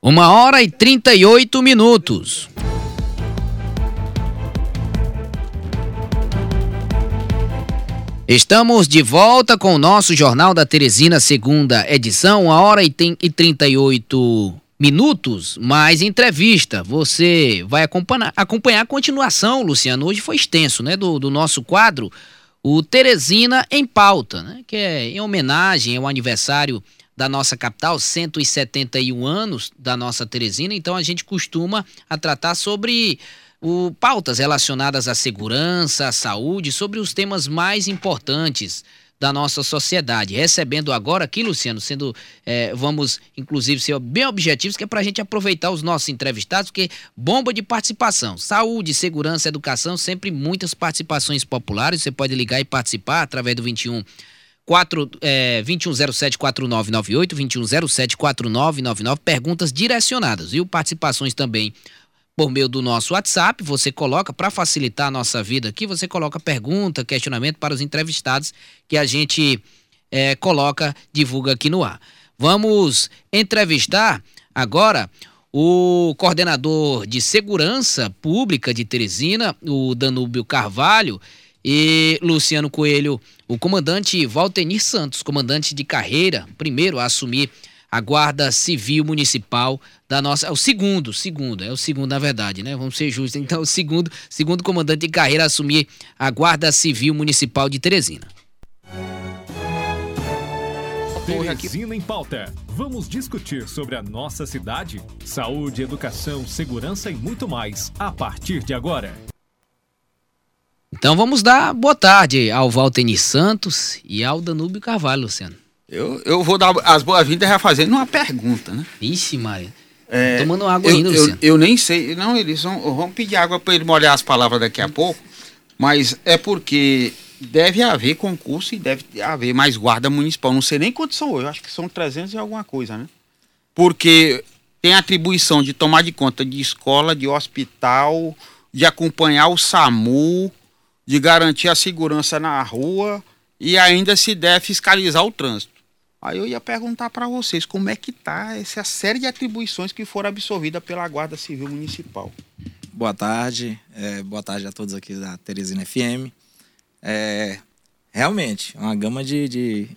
Uma hora e 38 minutos. Estamos de volta com o nosso Jornal da Teresina, segunda edição, uma hora e 38 minutos, mais entrevista. Você vai acompanhar, acompanhar a continuação, Luciano. Hoje foi extenso, né? Do, do nosso quadro, o Teresina em Pauta, né? Que é em homenagem ao aniversário da nossa capital, 171 anos da nossa Teresina. Então a gente costuma a tratar sobre o, pautas relacionadas à segurança, à saúde, sobre os temas mais importantes da nossa sociedade. Recebendo agora aqui, Luciano, sendo, é, vamos inclusive ser bem objetivos, que é para a gente aproveitar os nossos entrevistados, porque bomba de participação, saúde, segurança, educação, sempre muitas participações populares. Você pode ligar e participar através do 21 4, é, 2107-4998, 2107-4999, perguntas direcionadas, viu? Participações também por meio do nosso WhatsApp. Você coloca, para facilitar a nossa vida aqui, você coloca pergunta, questionamento para os entrevistados que a gente é, coloca, divulga aqui no ar. Vamos entrevistar agora o coordenador de segurança pública de Teresina, o Danúbio Carvalho, e Luciano Coelho, o comandante Valtenir Santos, comandante de carreira, primeiro a assumir a Guarda Civil Municipal da nossa. É o segundo, segundo, é o segundo, na verdade, né? Vamos ser justos. Então, o segundo, segundo comandante de carreira a assumir a Guarda Civil Municipal de Teresina. Teresina em pauta. Vamos discutir sobre a nossa cidade, saúde, educação, segurança e muito mais a partir de agora. Então vamos dar boa tarde ao Valtenir Santos e ao Danúbio Carvalho, Luciano. Eu, eu vou dar as boas-vindas já fazendo uma pergunta, né? Ixi, Maria. É, Tomando água eu, ainda, eu, Luciano. Eu, nem sei. Não, eles vão, vão pedir água para ele molhar as palavras daqui a pouco. Mas é porque deve haver concurso e deve haver mais guarda municipal. Não sei nem quantos são hoje. Eu acho que são 300 e alguma coisa, né? Porque tem atribuição de tomar de conta de escola, de hospital, de acompanhar o SAMU, de garantir a segurança na rua e ainda se der fiscalizar o trânsito. Aí eu ia perguntar para vocês como é que tá essa série de atribuições que foram absorvidas pela Guarda Civil Municipal. Boa tarde, é, boa tarde a todos aqui da Teresina FM. É, realmente, uma gama de, de,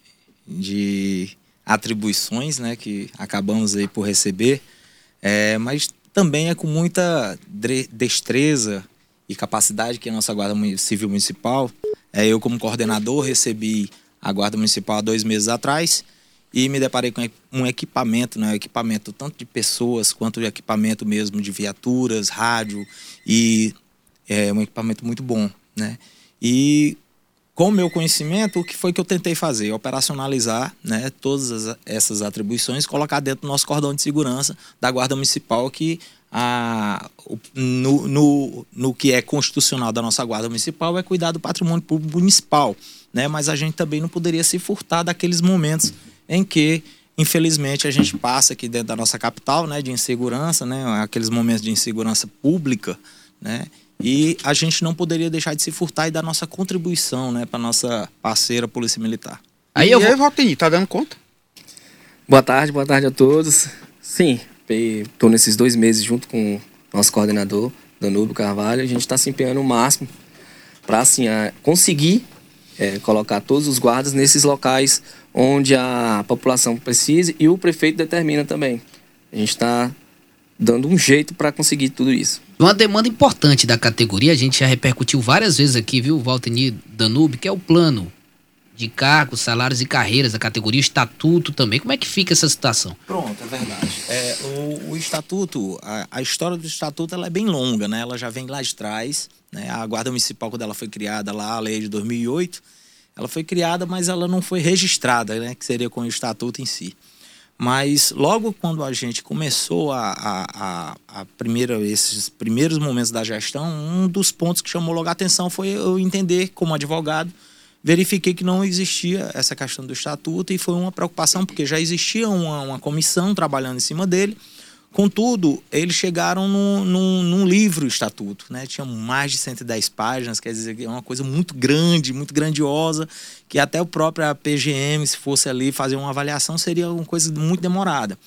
de, atribuições né, que acabamos aí por receber, é, mas também é com muita destreza e capacidade que a nossa Guarda Civil Municipal, é, eu como coordenador recebi a Guarda Municipal há dois meses atrás e me deparei com um equipamento, né, equipamento tanto de pessoas quanto de equipamento mesmo de viaturas, rádio e é um equipamento muito bom, né? E com o meu conhecimento, o que foi que eu tentei fazer? Operacionalizar né, todas as, essas atribuições, colocar dentro do nosso cordão de segurança da Guarda Municipal, que a, no, no, no que é constitucional da nossa Guarda Municipal é cuidar do patrimônio público municipal. Né? Mas a gente também não poderia se furtar daqueles momentos em que, infelizmente, a gente passa aqui dentro da nossa capital, né, de insegurança, né, aqueles momentos de insegurança pública, né, e a gente não poderia deixar de se furtar e dar nossa contribuição, né, para nossa parceira Polícia Militar. Aí e eu vou... Valtinho, tá dando conta? Boa tarde, boa tarde a todos. Sim, estou nesses dois meses junto com nosso coordenador, Danúbio Carvalho, a gente está se empenhando o máximo para assim, conseguir é, colocar todos os guardas nesses locais onde a população precisa e o prefeito determina também. A gente está dando um jeito para conseguir tudo isso. Uma demanda importante da categoria, a gente já repercutiu várias vezes aqui, viu, Valtenir Danube, que é o plano de cargos, salários e carreiras da categoria, estatuto também. Como é que fica essa situação? Pronto, é verdade. É, o, o, estatuto, a, a, história do estatuto ela é bem longa, né? Ela já vem lá de trás. Né? A Guarda Municipal, quando ela foi criada lá, a lei de 2008, ela foi criada, mas ela não foi registrada, né? Que seria com o estatuto em si. Mas logo quando a gente começou a, a, a, a primeira, esses primeiros momentos da gestão, um dos pontos que chamou logo a atenção foi eu entender como advogado verifiquei que não existia essa questão do estatuto e foi uma preocupação, porque já existia uma, uma comissão trabalhando em cima dele. Contudo, eles chegaram num, num, num livro estatuto, né? Tinha mais de 110 páginas, quer dizer, é uma coisa muito grande, muito grandiosa, que até o próprio PGM, se fosse ali fazer uma avaliação, seria uma coisa muito demorada.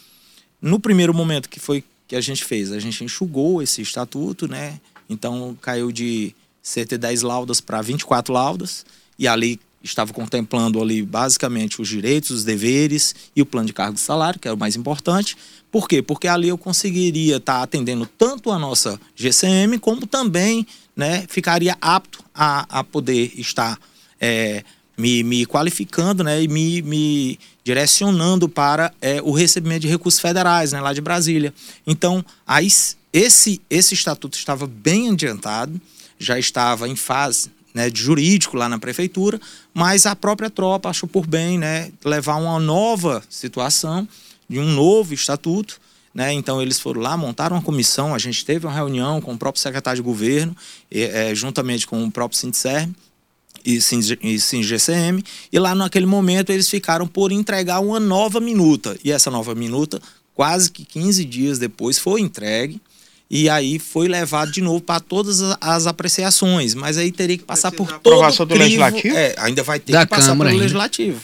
no primeiro momento que foi que a gente fez, a gente enxugou esse estatuto, né? Então caiu de 110 laudas para 24 laudas e ali estava contemplando ali basicamente os direitos, os deveres e o plano de cargo e salário, que é o mais importante. Por quê? Porque ali eu conseguiria estar atendendo tanto a nossa GCM, como também né, ficaria apto a, a poder estar é, me, me qualificando né, e me, me direcionando para é, o recebimento de recursos federais né, lá de Brasília. Então, aí, esse, esse estatuto estava bem adiantado, já estava em fase né, de jurídico lá na prefeitura, mas a própria tropa achou por bem né, levar uma nova situação, de um novo estatuto. Né, então eles foram lá, montaram uma comissão, a gente teve uma reunião com o próprio secretário de governo, e, é, juntamente com o próprio Sindicerme e SINGCM, e lá naquele momento eles ficaram por entregar uma nova minuta. E essa nova minuta, quase que 15 dias depois, foi entregue e aí foi levado de novo para todas as apreciações, mas aí teria que passar por todo aprovação do legislativo. É, ainda vai ter da que passar Câmara pelo ainda. legislativo.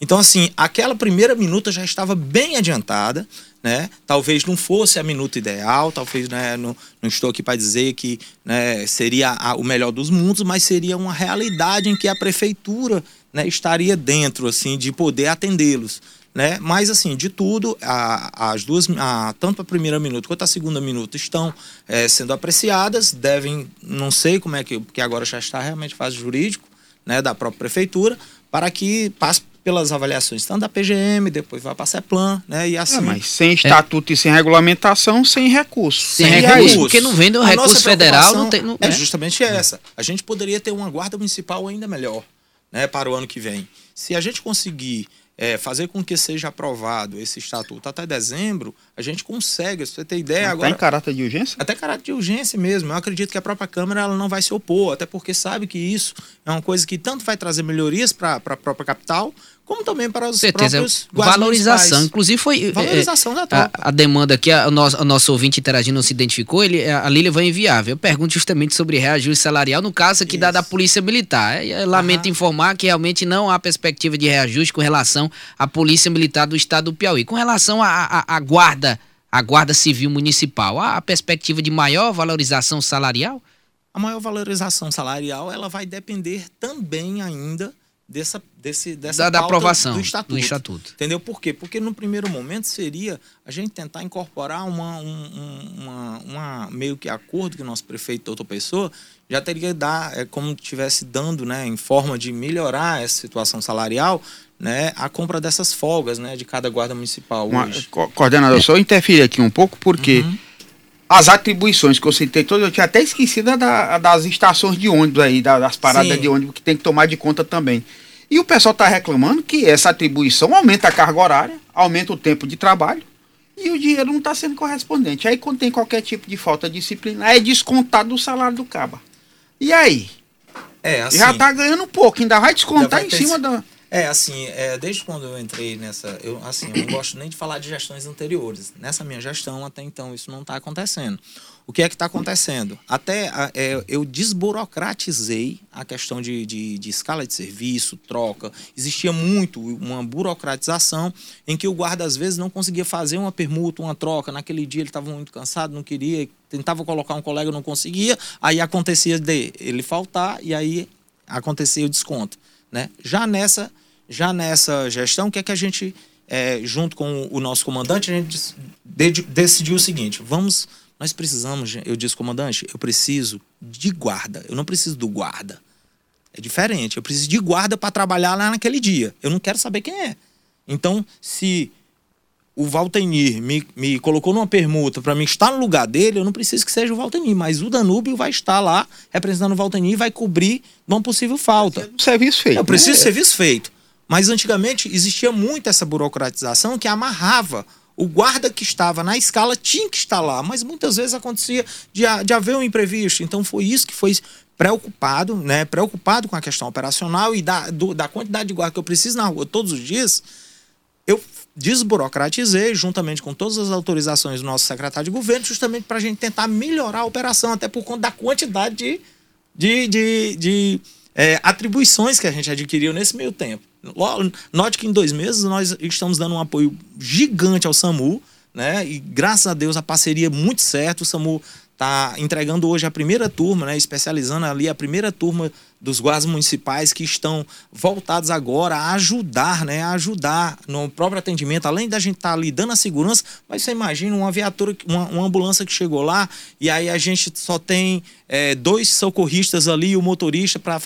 Então assim, aquela primeira minuta já estava bem adiantada, né? Talvez não fosse a minuta ideal, talvez né, não, não estou aqui para dizer que né, seria a, o melhor dos mundos, mas seria uma realidade em que a prefeitura né, estaria dentro assim de poder atendê-los né? Mas assim, de tudo, a, as duas, a, tanto a primeira minuto quanto a segunda minuto estão é, sendo apreciadas, devem, não sei como é que, porque agora já está realmente fase jurídico, né, da própria prefeitura, para que passe pelas avaliações tanto da PGM, depois vai para a CEPLAN, né? E assim. É, mas sem estatuto é. e sem regulamentação, sem recurso. Sem, sem recurso, recurso, porque não vem do recurso federal, não tem. Não, é, é justamente essa. A gente poderia ter uma guarda municipal ainda melhor, né, para o ano que vem. Se a gente conseguir é, fazer com que seja aprovado esse estatuto até dezembro, a gente consegue, se você ter ideia até agora... Até em caráter de urgência? Até caráter de urgência mesmo. Eu acredito que a própria Câmara ela não vai se opor, até porque sabe que isso é uma coisa que tanto vai trazer melhorias para a própria capital, como também para os Certeza. próprios Valorização. Inclusive foi... É, Valorização é, da tropa. A, a, demanda que a, o, nosso, o nosso ouvinte interagindo não se identificou, ele, a Lília vai enviar. Eu pergunto justamente sobre reajuste salarial, no caso aqui da, da Polícia Militar. Eu lamento uhum. informar que realmente não há perspectiva de reajuste com relação à Polícia Militar do Estado do Piauí. Com relação à guarda, a Guarda Civil Municipal, há a perspectiva de maior valorização salarial? A maior valorização salarial ela vai depender também ainda dessa, desse, dessa da, da aprovação do estatuto, do estatuto. Entendeu? Por quê? Porque no primeiro momento seria a gente tentar incorporar uma, um, uma, uma meio que acordo que o nosso prefeito Doutor Pessoa já teria que dar, é, como tivesse dando, né, em forma de melhorar essa situação salarial, né, a compra dessas folgas, né, de cada guarda municipal. Uma, coordenador, só interferir aqui um pouco, porque uhum as atribuições que eu citei todas, eu tinha até esquecido da, das estações de ônibus aí, das paradas Sim. de ônibus que tem que tomar de conta também. E o pessoal está reclamando que essa atribuição aumenta a carga horária, aumenta o tempo de trabalho e o dinheiro não está sendo correspondente. Aí quando tem qualquer tipo de falta disciplinar, é descontado do salário do caba. E aí? É, assim, Já está ganhando um pouco, ainda vai descontar vai em cima da. É, assim, é, desde quando eu entrei nessa. Eu, assim, eu não gosto nem de falar de gestões anteriores. Nessa minha gestão, até então, isso não está acontecendo. O que é que está acontecendo? Até é, eu desburocratizei a questão de, de, de, escala de serviço, troca. Existia muito uma burocratização em que o guarda, às vezes, não conseguia fazer uma permuta, uma troca. Naquele dia ele estava muito cansado, não queria, tentava colocar um colega, não conseguia. Aí acontecia de ele faltar e aí acontecia o desconto. Né? Já nessa já nessa gestão, o que é que a gente, é, junto com o nosso comandante, a gente decidiu o seguinte: vamos, nós precisamos, eu disse, comandante, eu preciso de guarda, eu não preciso do guarda. É diferente, eu preciso de guarda para trabalhar lá naquele dia. Eu não quero saber quem é. Então, se o Valtenir me, me colocou numa permuta para mim estar no lugar dele, eu não preciso que seja o Valtenir, mas o Danúbio vai estar lá representando o Valtenir e vai cobrir uma possível falta. Serviço feito. Eu preciso né? de serviço feito. Mas antigamente existia muito essa burocratização que amarrava. O guarda que estava na escala tinha que estar lá, mas muitas vezes acontecia de, de haver um imprevisto. Então foi isso que foi preocupado, né? Preocupado com a questão operacional e da, do, da quantidade de guarda que eu preciso na rua todos os dias. Eu desburocratizei, juntamente com todas as autorizações do nosso secretário de governo, justamente para a gente tentar melhorar a operação, até por conta da quantidade de, de, de, de é, atribuições que a gente adquiriu nesse meio tempo. Note que em dois meses nós estamos dando um apoio gigante ao SAMU, né? E graças a Deus a parceria muito certa, o SAMU está entregando hoje a primeira turma, né? Especializando ali a primeira turma dos guardas municipais que estão voltados agora a ajudar, né, a ajudar no próprio atendimento, além da gente estar tá ali dando a segurança, mas você imagina uma viatura, uma, uma ambulância que chegou lá e aí a gente só tem é, dois socorristas ali e o motorista para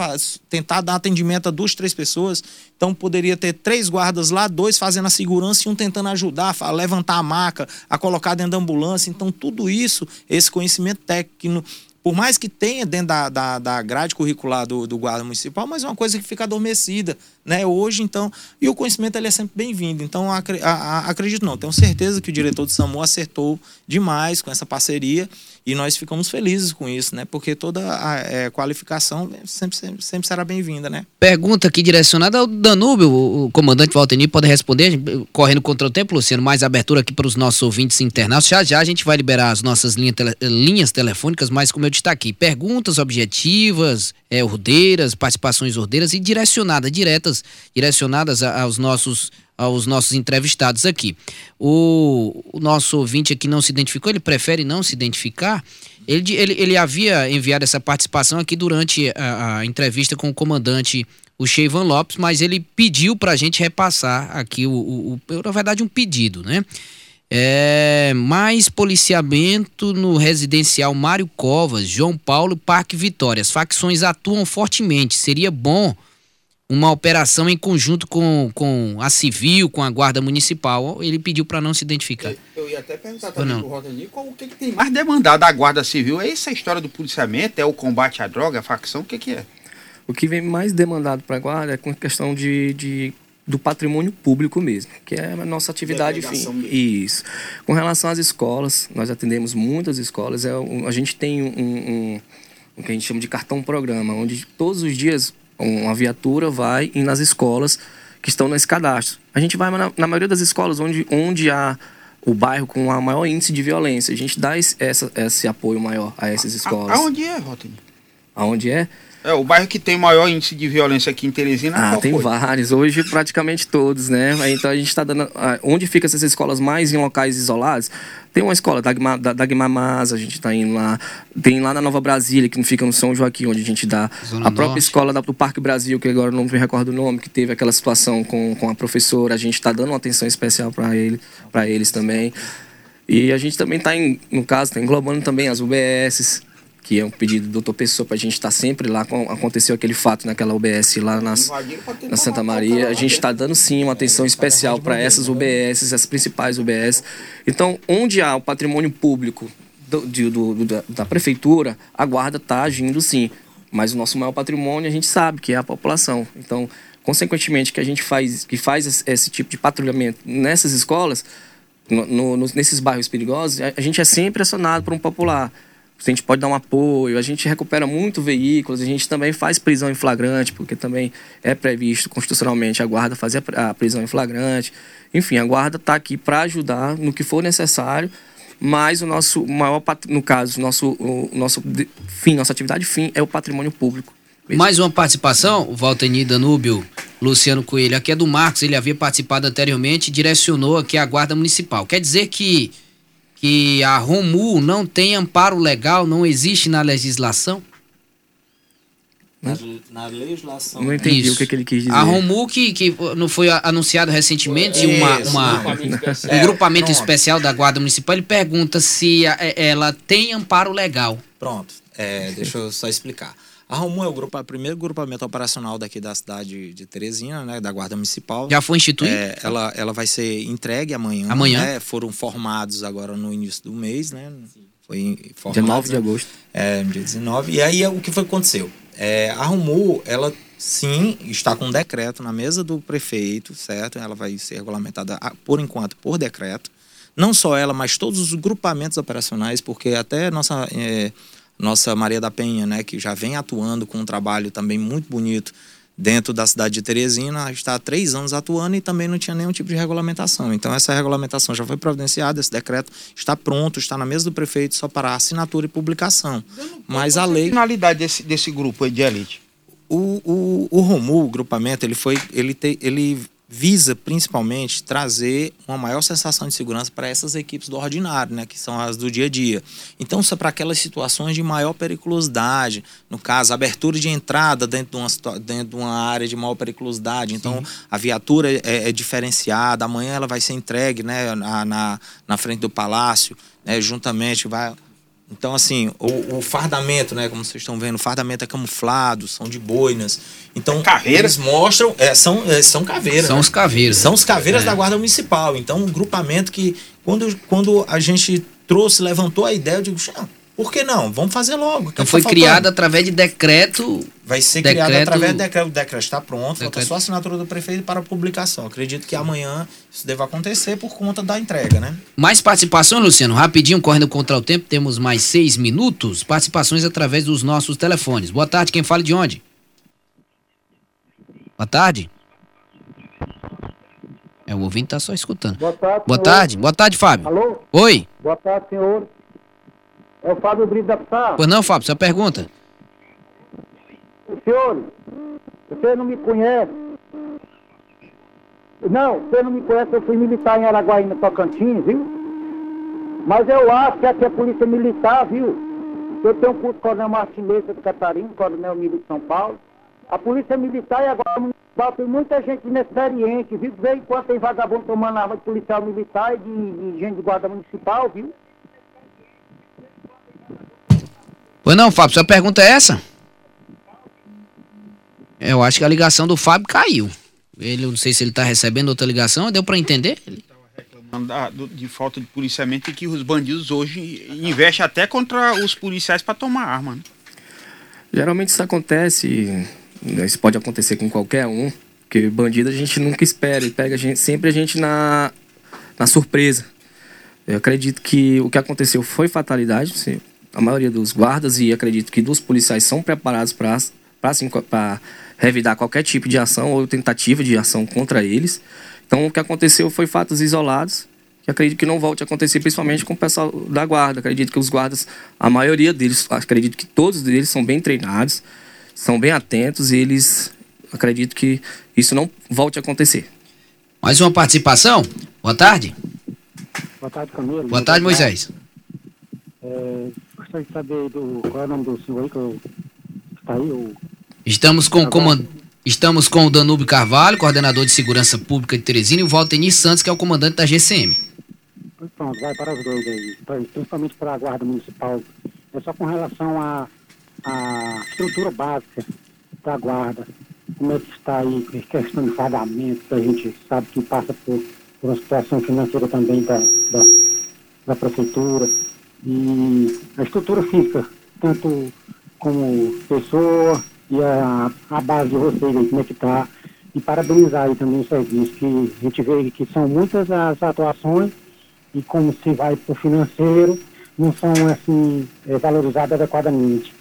tentar dar atendimento a duas, três pessoas. Então poderia ter três guardas lá, dois fazendo a segurança e um tentando ajudar, a levantar a maca, a colocar dentro da ambulância. Então tudo isso, esse conhecimento técnico por mais que tenha dentro da, da, da grade curricular do, do guarda municipal, mas é uma coisa que fica adormecida, né? Hoje, então, e o conhecimento ele é sempre bem-vindo. Então, acredito não, tenho certeza que o diretor do SAMU acertou demais com essa parceria e nós ficamos felizes com isso, né? Porque toda a é, qualificação sempre, sempre, sempre será bem-vinda, né? Pergunta aqui direcionada ao Danúbio, o comandante Valtenir pode responder, correndo contra o tempo, Luciano, mais abertura aqui para os nossos ouvintes internados. Já já a gente vai liberar as nossas linha tele, linhas telefônicas, mas como eu disse aqui, perguntas objetivas, é, ordeiras, participações ordeiras e direcionadas, diretas, direcionadas aos nossos aos nossos entrevistados aqui. O, o, nosso ouvinte aqui não se identificou, ele prefere não se identificar. Ele, ele, ele havia enviado essa participação aqui durante a, a entrevista com o comandante, o Cheivan Lopes, mas ele pediu para a gente repassar aqui, o, o, o, na verdade, um pedido, né? É, mais policiamento no residencial Mário Covas, João Paulo, Parque Vitória. As facções atuam fortemente. Seria bom uma operação em conjunto com, com a civil, com a guarda municipal. Ele pediu para não se identificar. Eu ia até perguntar também para o qual o que, que, tem mais demandado da guarda civil? É essa história do policiamento? É o combate à droga, a facção? O que, que é? O que vem mais demandado para a guarda é com questão de, de do patrimônio público mesmo, que é a nossa atividade fim. Isso. Com relação às escolas, nós atendemos muitas escolas. É, a gente tem um, um, um, que a gente chama de cartão programa, onde todos os dias uma viatura vai ir nas escolas que estão nesse cadastro. A gente vai na, na maioria das escolas onde, onde há o bairro com o maior índice de violência. A gente dá esse, essa, esse apoio maior a essas escolas. Aonde é, Rotini? Aonde é? É, o bairro que tem maior índice de violência aqui em Teresina. Ah, tem foi? vários. Hoje, praticamente todos, né? Então, a gente está dando. Onde ficam essas escolas mais em locais isolados? Tem uma escola, Dagmar, Dagmar Mas, a gente está indo lá. Tem lá na Nova Brasília, que não fica no São Joaquim, onde a gente dá. Zona a própria Norte. escola do Parque Brasil, que agora não me recordo o nome, que teve aquela situação com, com a professora. A gente está dando uma atenção especial para ele, eles também. E a gente também está, no caso, está englobando também as UBSs, que é um pedido do doutor Pessoa para a gente estar tá sempre lá. Aconteceu aquele fato naquela UBS lá nas, na Santa Maria. A gente está dando sim uma atenção especial para essas UBS, as principais UBS. Então, onde há o patrimônio público do, do, do, da prefeitura, a guarda está agindo sim. Mas o nosso maior patrimônio a gente sabe que é a população. Então, consequentemente, que a gente faz, que faz esse tipo de patrulhamento nessas escolas, no, no, nesses bairros perigosos, a, a gente é sempre acionado por um popular a gente pode dar um apoio, a gente recupera muito veículos, a gente também faz prisão em flagrante, porque também é previsto constitucionalmente a guarda fazer a prisão em flagrante. Enfim, a guarda está aqui para ajudar no que for necessário, mas o nosso maior, no caso, nosso, o nosso fim, nossa atividade fim é o patrimônio público. Mesmo. Mais uma participação, Valteni Danúbio, Luciano Coelho, aqui é do Marcos, ele havia participado anteriormente, direcionou aqui a Guarda Municipal. Quer dizer que que a Romu não tem amparo legal, não existe na legislação? Na, na legislação. Não entendi Isso. o que, que, ele quis dizer. A Romu, que, que não foi anunciado recentemente, é, uma, uma, um grupamento especial da Guarda Municipal, ele pergunta se a, ela tem amparo legal. Pronto, é, deixa eu só explicar. A Romu é o, grupo, o primeiro grupamento operacional daqui da cidade de Teresina, né, da Guarda Municipal. Já foi instituído? É, ela, ela vai ser entregue amanhã. Amanhã? Né? Foram formados agora no início do mês, né? Foi formado. 19 de agosto. É, dia 19. E aí o que foi que aconteceu? É, a Romu, ela sim está com um decreto na mesa do prefeito, certo? Ela vai ser regulamentada por enquanto por decreto. Não só ela, mas todos os grupamentos operacionais, porque até nossa. É, nossa Maria da Penha, né, que já vem atuando com um trabalho também muito bonito dentro da cidade de Teresina, está há três anos atuando e também não tinha nenhum tipo de regulamentação. Então essa regulamentação já foi providenciada, esse decreto está pronto, está na mesa do prefeito só para assinatura e publicação. Mas a lei... A finalidade desse, desse grupo de elite? O, o, o Romu, o grupamento, ele foi, ele, te, ele visa principalmente trazer uma maior sensação de segurança para essas equipes do ordinário, né, que são as do dia a dia. Então, isso é para aquelas situações de maior periculosidade, no caso, abertura de entrada dentro de uma, dentro de uma área de maior periculosidade. Então, Sim. a viatura é, é, diferenciada, amanhã ela vai ser entregue né, na, na, na frente do palácio, né, juntamente vai então, assim, o, o, fardamento, né? Como vocês estão vendo, o fardamento é camuflado, são de boinas. Então, caveiras? eles mostram. É, são, é, são caveiras. São né? os caveiras. São os caveiras é. da Guarda Municipal. Então, um grupamento que, quando, quando a gente trouxe, levantou a ideia, eu digo, por que não? Vamos fazer logo. Então foi tá criado através de decreto. Vai ser decreto, criado através de decreto. O decreto está pronto, decreto. falta só a assinatura do prefeito para publicação. Acredito que amanhã isso deva acontecer por conta da entrega, né? Mais participações, Luciano? Rapidinho, correndo contra o tempo, temos mais seis minutos. Participações através dos nossos telefones. Boa tarde, quem fala de onde? Boa tarde. É, o ouvinte está só escutando. Boa tarde. Boa tarde, boa tarde, Fábio. Alô? Oi. Boa tarde, senhor. É o Fábio Brito da Pissarra. Pois não, Fábio, sua pergunta. Senhor, você não me conhece. Não, você não me conhece, eu fui militar em Araguaína, Tocantins, viu? Mas eu acho que aqui é polícia militar, viu? Eu tenho um curso de Coronel Martinez de Catarina, Coronel Militar de São Paulo. A polícia militar e agora municipal tem muita gente inexperiente, viu? De vez em quando tem vagabundo tomando arma de policial militar e de, de gente de guarda municipal, viu? Pois não, Fábio, sua pergunta é essa? Eu acho que a ligação do Fábio caiu. Ele, não sei se ele está recebendo outra ligação, deu para entender? Ele reclamando de falta de policiamento e que os bandidos hoje investem até contra os policiais para tomar arma. Né? Geralmente isso acontece, isso pode acontecer com qualquer um, porque bandido a gente nunca espera, ele pega a gente, sempre a gente na, na surpresa. Eu acredito que o que aconteceu foi fatalidade, a maioria dos guardas e acredito que dos policiais são preparados para assim, revidar qualquer tipo de ação ou tentativa de ação contra eles. Então, o que aconteceu foi fatos isolados, que acredito que não volte a acontecer, principalmente com o pessoal da guarda. Acredito que os guardas, a maioria deles, acredito que todos deles são bem treinados, são bem atentos e eles, acredito que isso não volte a acontecer. Mais uma participação? Boa tarde. Boa tarde, Camilo. Boa tarde, Moisés. É, gostaria de saber do, qual é o nome do senhor aí que está aí? O... Estamos com o comand... Estamos com o Danúbio Carvalho, coordenador de segurança pública de Teresina, e o Valtenir Santos, que é o comandante da GCM. Pronto, vai para os dois aí, principalmente para a Guarda Municipal. É só com relação à a, a, estrutura básica da Guarda. Como é que está aí, questão de pagamento, a gente sabe que passa por, por uma situação financeira também da, da, da Prefeitura e a estrutura física, tanto como pessoa e a, a base de vocês aí, como é que está. E parabenizar aí também o serviço, que a gente vê que são muitas as atuações e como se vai para o financeiro, não são assim é, valorizadas adequadamente.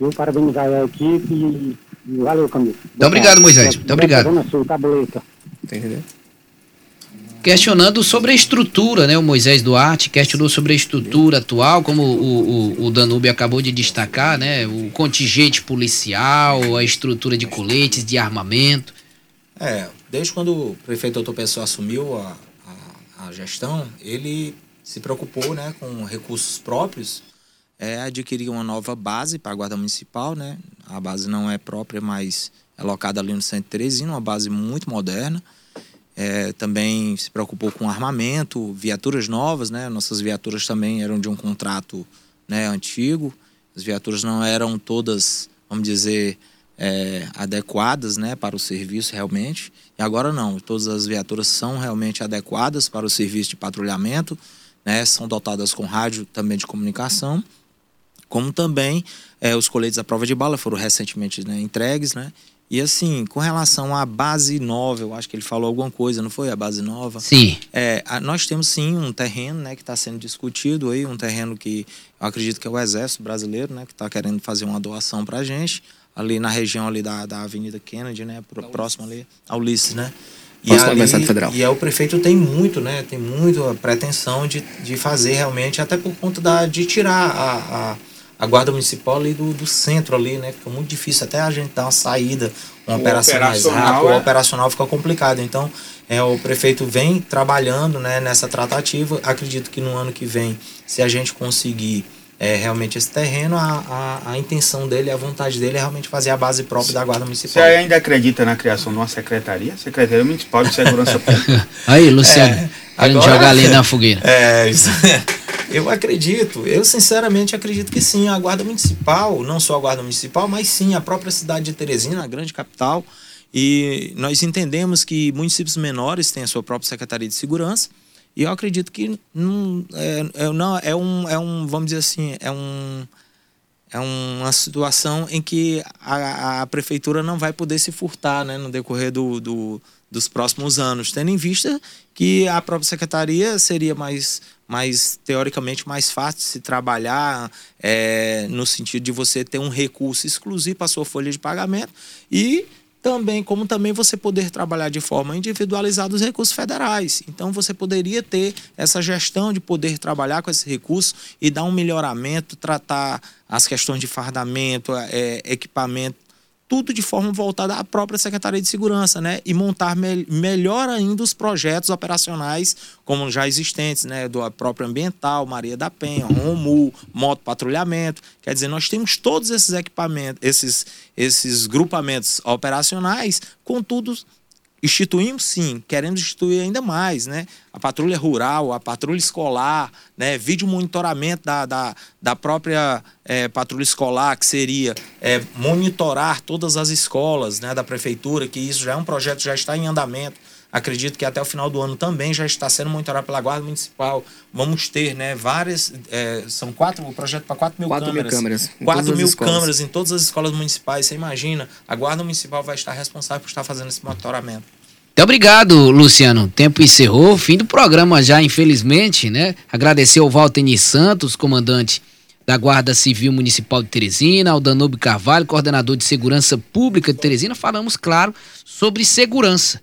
Eu parabenizar a equipe e, e valeu, Camilo. Muito obrigado, Moisés. Muito obrigado. Dona Sul, tabuleta. Entendeu? Questionando sobre a estrutura, né? O Moisés Duarte questionou sobre a estrutura atual, como o, o, o Danúbio acabou de destacar, né? O contingente policial, a estrutura de coletes, de armamento. É, desde quando o prefeito Doutor Pessoa assumiu a, a, a, gestão, ele se preocupou né, com recursos próprios, é, adquirir uma nova base para a Guarda Municipal, né? A base não é própria, mas é locada ali no centro Teresina, uma base muito moderna. É, também se preocupou com armamento, viaturas novas, né? Nossas viaturas também eram de um contrato né, antigo. As viaturas não eram todas, vamos dizer, é, adequadas né, para o serviço realmente. E agora não, todas as viaturas são realmente adequadas para o serviço de patrulhamento, né, são dotadas com rádio também de comunicação, como também é, os coletes à prova de bala foram recentemente né, entregues, né, e assim, com relação à base nova, eu acho que ele falou alguma coisa, não foi? A base nova? Sim. É, nós temos sim um terreno né, que está sendo discutido aí, um terreno que eu acredito que é o Exército Brasileiro, né? Que está querendo fazer uma doação para a gente, ali na região ali da, da Avenida Kennedy, né? Próximo ali, ao Ulisses, né? E, ali, Federal. e aí o prefeito tem muito, né? Tem muito a pretensão de, de fazer realmente, até por conta da, de tirar a, a a guarda municipal ali do, do centro ali, né? Fica muito difícil até a gente dar uma saída, uma o operação mais rápida, é... o operacional fica complicado. Então, é, o prefeito vem trabalhando né, nessa tratativa. Acredito que no ano que vem, se a gente conseguir é, realmente esse terreno, a, a, a, intenção dele, a vontade dele é realmente fazer a base própria da Guarda Municipal. Você ainda acredita na criação de uma secretaria? Secretaria Municipal de Segurança Pública. Aí, Luciano, é, agora, jogar ali na fogueira. É, isso. Eu acredito, eu sinceramente acredito que sim, a Guarda Municipal, não só a Guarda Municipal, mas sim a própria cidade de Teresina, a grande capital, e nós entendemos que municípios menores têm a sua própria Secretaria de Segurança, e eu acredito que não é, é, não, é, um, é um, vamos dizer assim, é um é uma situação em que a, a prefeitura não vai poder se furtar né, no decorrer do, do, dos próximos anos, tendo em vista que a própria secretaria seria mais, mais teoricamente mais fácil de se trabalhar é, no sentido de você ter um recurso exclusivo para sua folha de pagamento e também como também você poder trabalhar de forma individualizada os recursos federais. Então você poderia ter essa gestão de poder trabalhar com esse recurso e dar um melhoramento, tratar as questões de fardamento, é, equipamento tudo de forma voltada à própria Secretaria de Segurança, né? E montar me melhor ainda os projetos operacionais, como já existentes, né? Do próprio Ambiental, Maria da Penha, Romu, Moto Patrulhamento. Quer dizer, nós temos todos esses equipamentos, esses, esses grupamentos operacionais, contudo Instituímos sim, querendo instituir ainda mais, né? A patrulha rural, a patrulha escolar, né? Vídeo monitoramento da, da, da própria é, patrulha escolar, que seria é, monitorar todas as escolas né, da prefeitura, que isso já é um projeto, já está em andamento. Acredito que até o final do ano também já está sendo monitorado pela Guarda Municipal. Vamos ter né, várias. É, são quatro, o projeto para 4 mil 4 câmeras. Mil câmeras 4 mil câmeras em todas as escolas municipais. Você imagina, a Guarda Municipal vai estar responsável por estar fazendo esse monitoramento. Muito obrigado, Luciano. O tempo encerrou, fim do programa já, infelizmente, né? Agradecer ao Valteni Santos, comandante da Guarda Civil Municipal de Teresina, ao Danube Carvalho, coordenador de Segurança Pública de Teresina. Falamos, claro, sobre segurança